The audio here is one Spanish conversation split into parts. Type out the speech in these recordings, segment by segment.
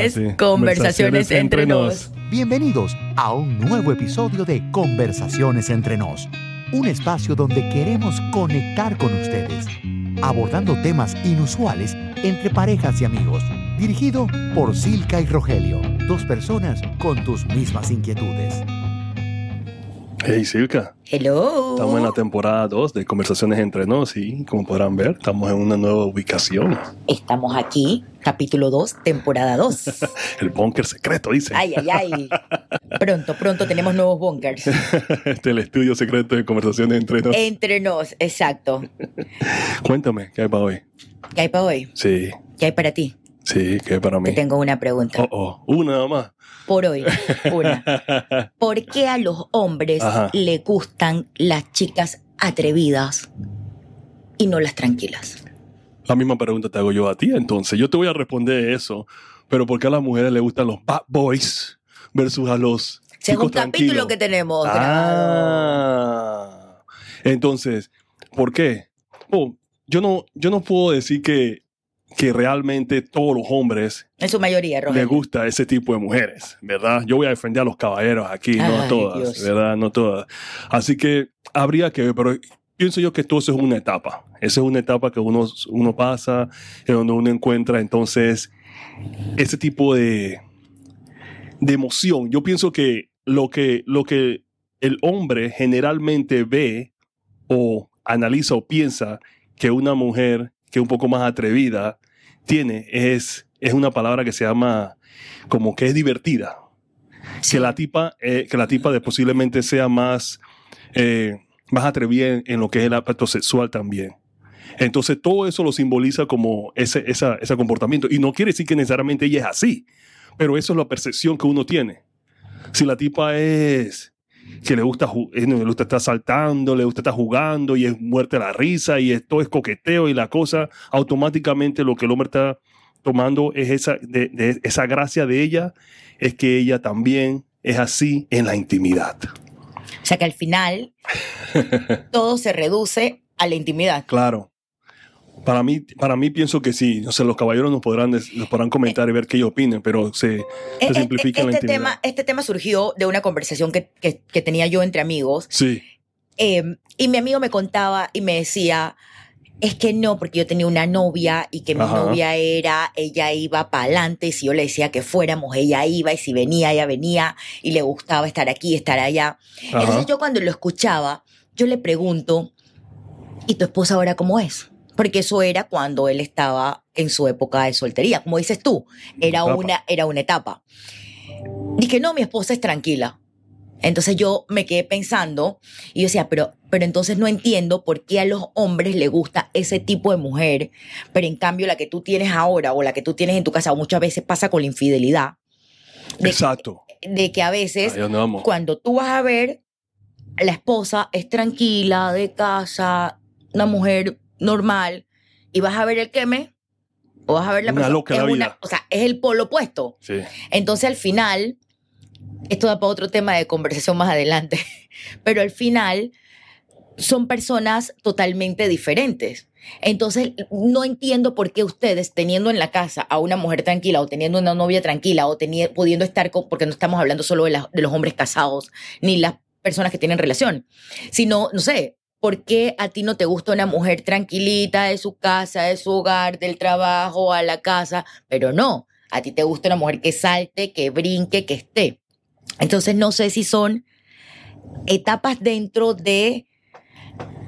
es sí. Conversaciones, entre nos. Bienvenidos a un nuevo episodio de Conversaciones entre nos, un espacio donde queremos conectar con ustedes, abordando temas inusuales entre parejas y amigos. Dirigido por Silka y Rogelio, dos personas con tus mismas inquietudes. Hey, Silka. Hello. Estamos en la temporada 2 de Conversaciones entre nos y como podrán ver, estamos en una nueva ubicación. Estamos aquí, capítulo 2, temporada 2. El búnker secreto, dice. Ay, ay, ay. Pronto, pronto tenemos nuevos bunkers. Este es el estudio secreto de Conversaciones entre nos. Entre nos, exacto. Cuéntame, ¿qué hay para hoy? ¿Qué hay para hoy? Sí, ¿Qué hay para ti? Sí, ¿qué hay para mí? Te tengo una pregunta. Oh, oh, una nada más. Por hoy, una. ¿Por qué a los hombres Ajá. le gustan las chicas atrevidas y no las tranquilas? La misma pregunta te hago yo a ti, entonces. Yo te voy a responder eso, pero ¿por qué a las mujeres les gustan los bad boys versus a los Según chicos capítulo que tenemos. Ah, entonces, ¿por qué? Oh, yo, no, yo no puedo decir que, que realmente todos los hombres En su mayoría, les Rogelio. gusta ese tipo de mujeres, ¿verdad? Yo voy a defender a los caballeros aquí, no a todas, Dios. ¿verdad? No todas. Así que habría que ver, pero pienso yo que todo eso es una etapa. Esa es una etapa que uno, uno pasa, en donde uno encuentra entonces ese tipo de, de emoción. Yo pienso que lo que, lo que el hombre generalmente ve o analiza o piensa que una mujer que es un poco más atrevida tiene es, es una palabra que se llama como que es divertida. Sí. Que la tipa, eh, que la tipa de posiblemente sea más, eh, más atrevida en, en lo que es el aspecto sexual también. Entonces todo eso lo simboliza como ese, esa, ese comportamiento. Y no quiere decir que necesariamente ella es así, pero eso es la percepción que uno tiene. Si la tipa es que le gusta, eh, le gusta estar saltando, le gusta estar jugando y es muerte la risa y esto es coqueteo y la cosa, automáticamente lo que el hombre está tomando es esa, de, de esa gracia de ella, es que ella también es así en la intimidad. O sea que al final todo se reduce a la intimidad. Claro. Para mí, para mí pienso que sí. O sea, los caballeros nos podrán, nos podrán comentar y ver qué ellos opinen, pero se, se Este, simplifica en la este intimidad. tema, este tema surgió de una conversación que, que- que tenía yo entre amigos Sí, eh, y mi amigo me contaba y me decía, es que no, porque yo tenía una novia y que mi Ajá. novia era, ella iba para adelante y si yo le decía que fuéramos, ella iba y si venía, ella venía y le gustaba estar aquí, estar allá. Ajá. Entonces yo cuando lo escuchaba, yo le pregunto, ¿y tu esposa ahora cómo es? Porque eso era cuando él estaba en su época de soltería. Como dices tú, era Etapa. una, era una etapa. Dije, no, mi esposa es tranquila. Entonces yo me quedé pensando y yo decía, pero, pero entonces no entiendo por qué a los hombres les gusta ese tipo de mujer, pero en cambio la que tú tienes ahora o la que tú tienes en tu casa o muchas veces pasa con la infidelidad. De, exacto. de que a veces cuando tú vas a ver, la esposa es tranquila, de casa, una mujer normal, y vas a ver el queme, o vas a ver la Una persona. loca es la vida. O sea, es el polo opuesto. Sí. Entonces al final, esto da para otro tema de conversación más adelante, pero al final son personas totalmente diferentes. Entonces, no entiendo por qué ustedes, teniendo en la casa a una mujer tranquila o teniendo una novia tranquila o pudiendo estar con, porque no estamos hablando solo de, la- de los hombres casados ni las personas que tienen relación, sino, no sé, ¿por qué a ti no te gusta una mujer tranquilita de su casa, de su hogar, del trabajo, a la casa? Pero no, a ti te gusta una mujer que salte, que brinque, que esté. Entonces, no sé si son etapas dentro de,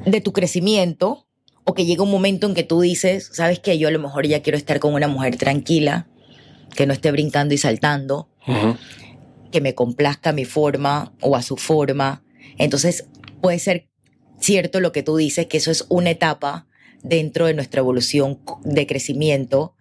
de tu crecimiento o que llega un momento en que tú dices, sabes que yo a lo mejor ya quiero estar con una mujer tranquila, que no esté brincando y saltando, que me complazca a mi forma o a su forma. Entonces puede ser cierto lo que tú dices, que eso es una etapa dentro de nuestra evolución de crecimiento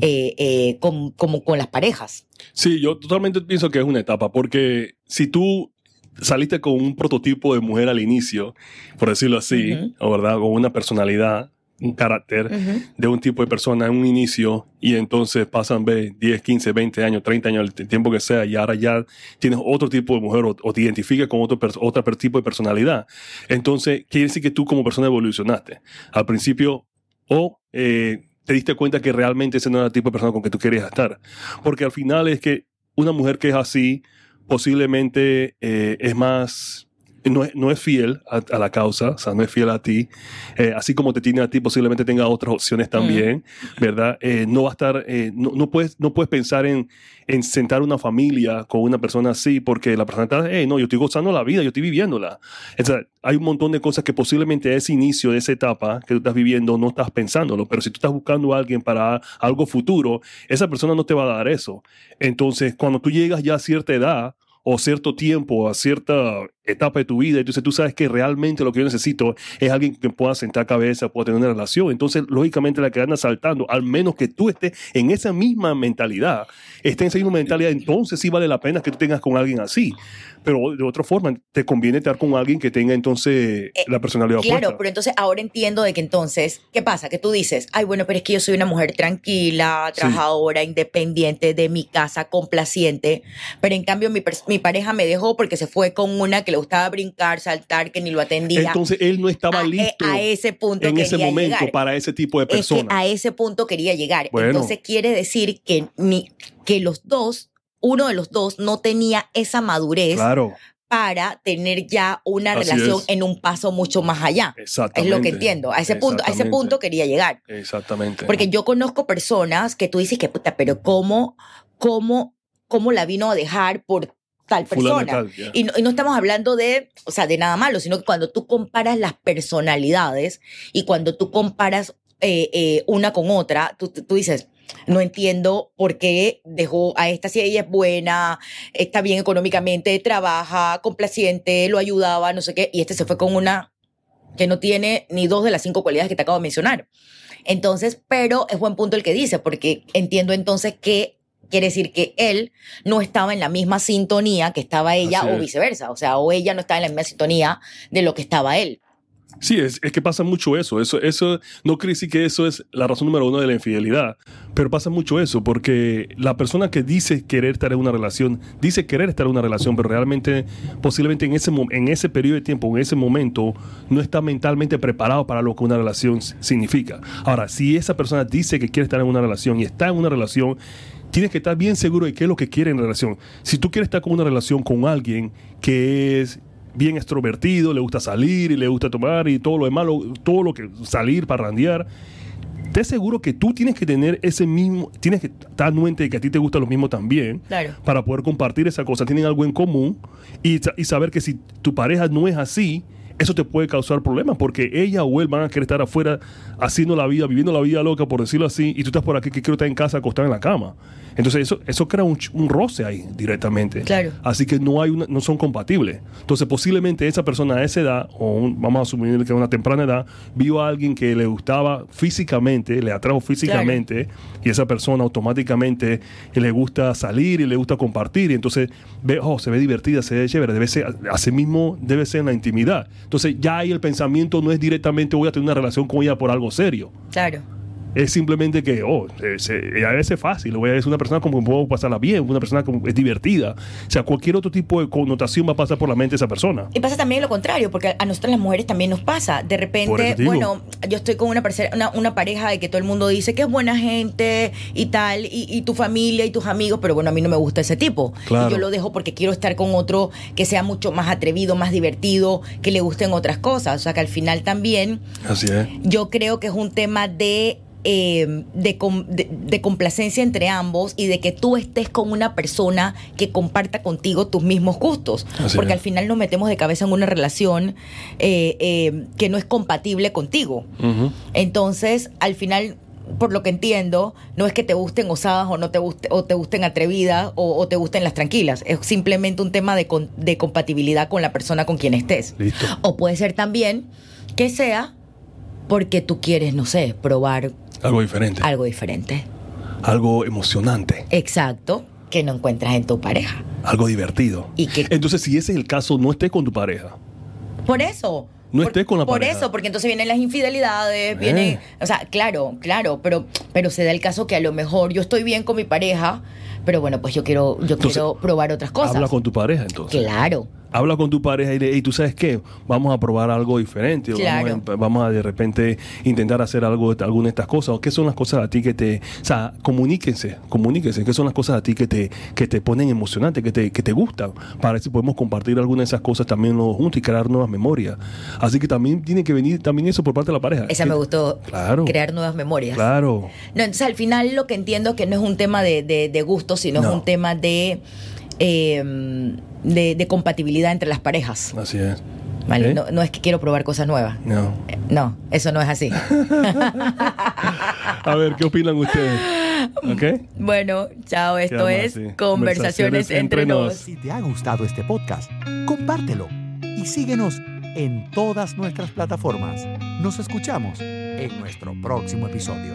eh, eh, con, como con las parejas. Sí, yo totalmente pienso que es una etapa, porque si tú saliste con un prototipo de mujer al inicio, por decirlo así, o verdad, con una personalidad, un carácter de un tipo de persona en un inicio y entonces pasan ve, 10, 15, 20 años, 30 años, el tiempo que sea, y ahora ya tienes otro tipo de mujer o, o te identificas con otro per- tipo de personalidad. Entonces, quiere decir que tú como persona evolucionaste. Al principio, o eh, te diste cuenta que realmente ese no era el tipo de persona con que tú querías estar. Porque al final es que una mujer que es así posiblemente eh, es más no es, no es fiel a, a la causa, o sea, no es fiel a ti. Eh, así como te tiene a ti, posiblemente tenga otras opciones también, ¿verdad? Eh, no va a estar, eh, no, no, puedes, no puedes pensar en, en sentar una familia con una persona así porque la persona está, hey, no, yo estoy gozando la vida, yo estoy viviéndola. O sea, hay un montón de cosas que posiblemente ese inicio de esa etapa que tú estás viviendo no estás pensándolo, pero si tú estás buscando a alguien para algo futuro, esa persona no te va a dar eso. Entonces, cuando tú llegas ya a cierta edad, o cierto tiempo, a cierta etapa de tu vida, entonces tú sabes que realmente lo que yo necesito es alguien que pueda sentar cabeza, pueda tener una relación. Entonces, lógicamente, la que anda saltando, al menos que tú estés en esa misma mentalidad, estés en esa misma mentalidad, entonces sí vale la pena que tú tengas con alguien así. Pero de otra forma, te conviene estar con alguien que tenga entonces Eh, la personalidad Claro, opuesta. pero entonces ahora entiendo de que entonces, ¿qué pasa? Que tú dices, ay, bueno, pero es que yo soy una mujer tranquila, Sí. trabajadora, independiente, de mi casa, complaciente, pero en cambio mi, mi pareja me dejó porque se fue con una que le gustaba brincar, saltar, que ni lo atendía. Entonces, él no estaba a, e- listo a ese punto en ese momento llegar. para ese tipo de Es que personas. a ese punto quería llegar. Bueno. Entonces quiere decir que, ni, que los dos, uno de los dos no tenía esa madurez Claro, para tener ya una Así relación es. en un paso mucho más allá. Es exactamente. lo que entiendo. A ese punto, a ese punto quería llegar. Exactamente. Porque yo conozco personas que tú dices que puta, pero cómo, cómo, cómo la vino a dejar por tal persona. tal, ya. Y no, y no estamos hablando de, o sea, de nada malo, sino que cuando tú comparas las personalidades y cuando tú comparas eh, eh, una con otra, tú, tú dices, no entiendo por qué dejó a esta si ella es buena, está bien económicamente, trabaja, complaciente, lo ayudaba, no sé qué, y este se fue con una que no tiene ni dos de las cinco cualidades que te acabo de mencionar. Entonces, pero es buen punto el que dice, porque entiendo entonces que quiere decir que él no estaba en la misma sintonía que estaba ella Así o es. viceversa, o sea, o ella no estaba en la misma sintonía de lo que estaba él. Sí, es, es que pasa mucho eso. Eso, eso. No quiere decir que eso es la razón número uno de la infidelidad, pero pasa mucho eso, porque la persona que dice querer estar en una relación, dice querer estar en una relación, pero realmente, posiblemente en ese, en ese periodo de tiempo, en ese momento, no está mentalmente preparado para lo que una relación significa. Ahora, si esa persona dice que quiere estar en una relación y está en una relación, tienes que estar bien seguro de qué es lo que quiere en la relación. Si tú quieres estar con una relación con alguien que es bien extrovertido, le gusta salir y le gusta tomar y todo lo demás, lo- todo lo que salir, parrandear, te seguro que tú tienes que tener ese mismo, tienes que estar anuente de que a ti te gusta lo mismo también Claro. para poder compartir esa cosa, tienen algo en común y saber que si tu pareja no es así, eso te puede causar problemas porque ella o él van a querer estar afuera haciendo la vida, viviendo la vida loca, por decirlo así, y tú estás por aquí que quiero estar en casa acostado en la cama. Entonces eso, eso crea un, roce ahí directamente. Claro. Así que no, hay una- no son compatibles. Entonces posiblemente esa persona a esa edad, o un- vamos a asumir que a una temprana edad, vio a alguien que le gustaba físicamente, le atrajo físicamente, y esa persona automáticamente le gusta salir y le gusta compartir, y entonces ve, oh, se ve divertida, se ve chévere, debe ser, así mismo debe ser en la intimidad. Entonces ya ahí el pensamiento no es directamente voy a tener una relación con ella por algo serio. Claro. Es simplemente que, oh, eh, se- a veces es fácil, voy a decir una persona como que puedo pasarla bien, una persona como es divertida. O sea, cualquier otro tipo de connotación va a pasar por la mente de esa persona. Y pasa también lo contrario, porque a nosotras las mujeres también nos pasa. De repente, bueno, yo estoy con una, una, una pareja de que todo el mundo dice que es buena gente y tal, y, y tu familia y tus amigos, pero bueno, a mí no me gusta ese tipo. Claro. Y yo lo dejo porque quiero estar con otro que sea mucho más atrevido, más divertido, que le gusten otras cosas. O sea, que al final también Así es. yo creo que es un tema de, eh, de, de- de complacencia entre ambos y de que tú estés con una persona que comparta contigo tus mismos gustos. Así Porque es. al final nos metemos de cabeza en una relación eh, eh, que no es compatible contigo. Entonces, al final, por lo que entiendo, no es que te gusten osadas o no te guste, o te gusten atrevidas o, o te gusten las tranquilas. Es simplemente un tema de, con- de compatibilidad con la persona con quien estés. Listo. O puede ser también que sea porque tú quieres, no sé, probar Algo diferente. algo diferente. Algo emocionante. Exacto, que no encuentras en tu pareja. Algo divertido. Y que Entonces, si ese es el caso, no estés con tu pareja. por eso. No por, estés con la Por pareja. eso, porque entonces vienen las infidelidades, vienen, o sea, claro, claro, pero, pero se da el caso que a lo mejor yo estoy bien con mi pareja, pero bueno, pues yo quiero, yo Entonces, quiero probar otras cosas. Habla con tu pareja, entonces. Claro. Habla con tu pareja y le, hey, tú sabes qué, vamos a probar algo diferente, o Claro. vamos, a, vamos a de repente intentar hacer algo, alguna de estas cosas, o qué son las cosas a ti que te, o sea, comuníquense, comuníquense, qué son las cosas a ti que te, que te ponen emocionante, que te, que te gustan, para ver si podemos compartir alguna de esas cosas también los juntos y crear nuevas memorias. Así que también tiene que venir también eso por parte de la pareja. Esa me gustó. Claro. Crear nuevas memorias. Claro. No, entonces al final lo que entiendo que no es un tema de, de, de gusto, sino No. es un tema de, eh, de, de compatibilidad entre las parejas. Así es. ¿vale? ¿Eh? No, no es que quiero probar cosas nuevas. No. Eh, No, eso no es así. A ver, ¿qué opinan ustedes? ¿Ok? bueno, chao. Esto Quedamos es así. Conversaciones, Conversaciones entre, nos. Si te ha gustado este podcast, compártelo y síguenos en todas nuestras plataformas. Nos escuchamos en nuestro próximo episodio.